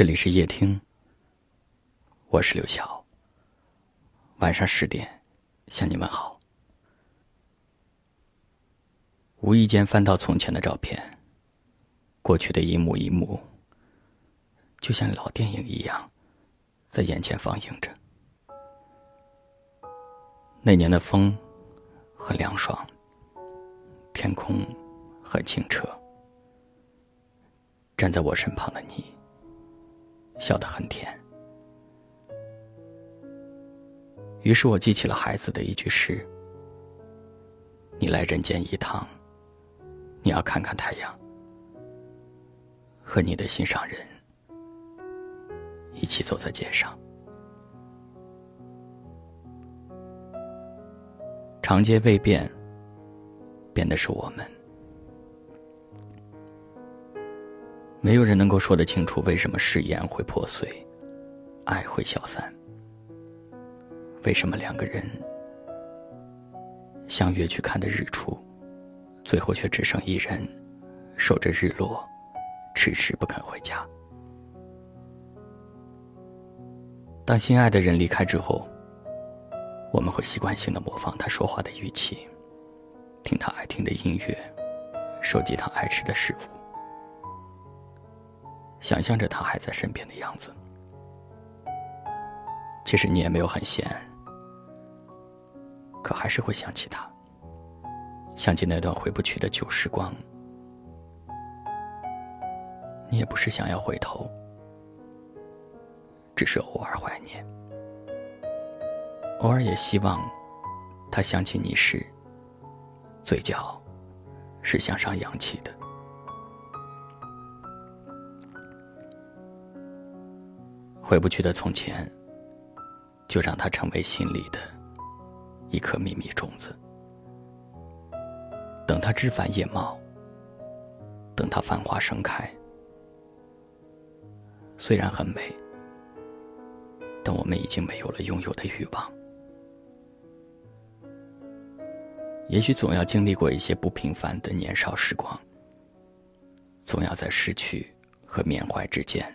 这里是夜听，我是刘晓。晚上十点向你们好。无意间翻到从前的照片，过去的一幕一幕，就像老电影一样，在眼前放映着。那年的风很凉爽，天空很清澈。站在我身旁的你。笑得很甜。于是我记起了孩子的一句诗：“你来人间一趟，你要看看太阳，和你的心上人一起走在街上。长街未变，变的是我们。”没有人能够说得清楚为什么誓言会破碎，爱会消散。为什么两个人相约去看的日出，最后却只剩一人守着日落，迟迟不肯回家？当心爱的人离开之后，我们会习惯性的模仿他说话的语气，听他爱听的音乐，收集他爱吃的食物。想象着他还在身边的样子，其实你也没有很闲，可还是会想起他，想起那段回不去的旧时光。你也不是想要回头，只是偶尔怀念，偶尔也希望他想起你时，嘴角是向上扬起的。回不去的从前，就让它成为心里的一颗秘密种子。等它枝繁叶茂，等它繁花盛开。虽然很美，但我们已经没有了拥有的欲望。也许总要经历过一些不平凡的年少时光，总要在失去和缅怀之间。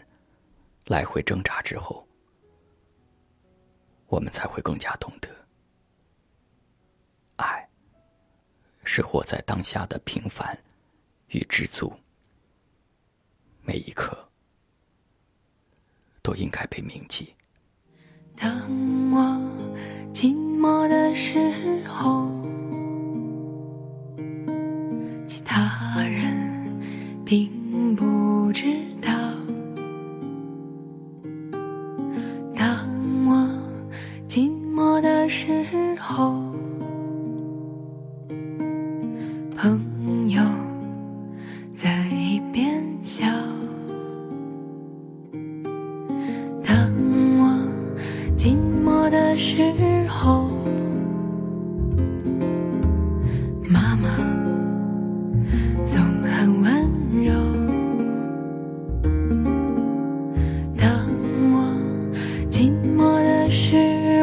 来回挣扎之后，我们才会更加懂得，爱是活在当下的平凡与知足，每一刻都应该被铭记。当我寂寞的时候，其他人并不知。朋友在一边笑。当我寂寞的时候，妈妈总很温柔。当我寂寞的时候。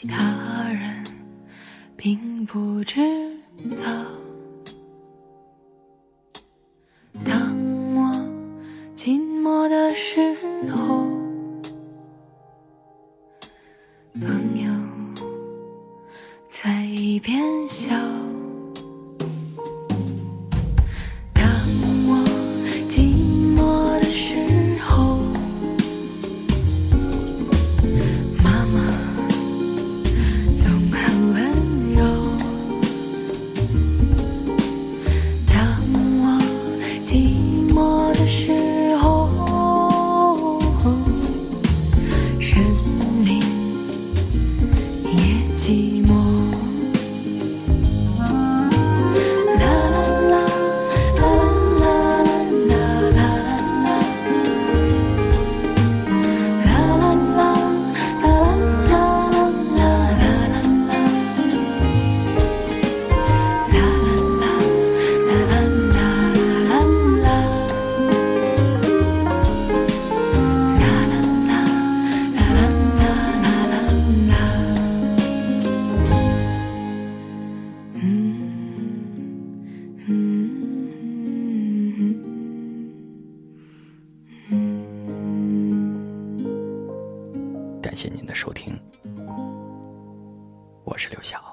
其他人并不知道。感谢您的收听。我是刘晓。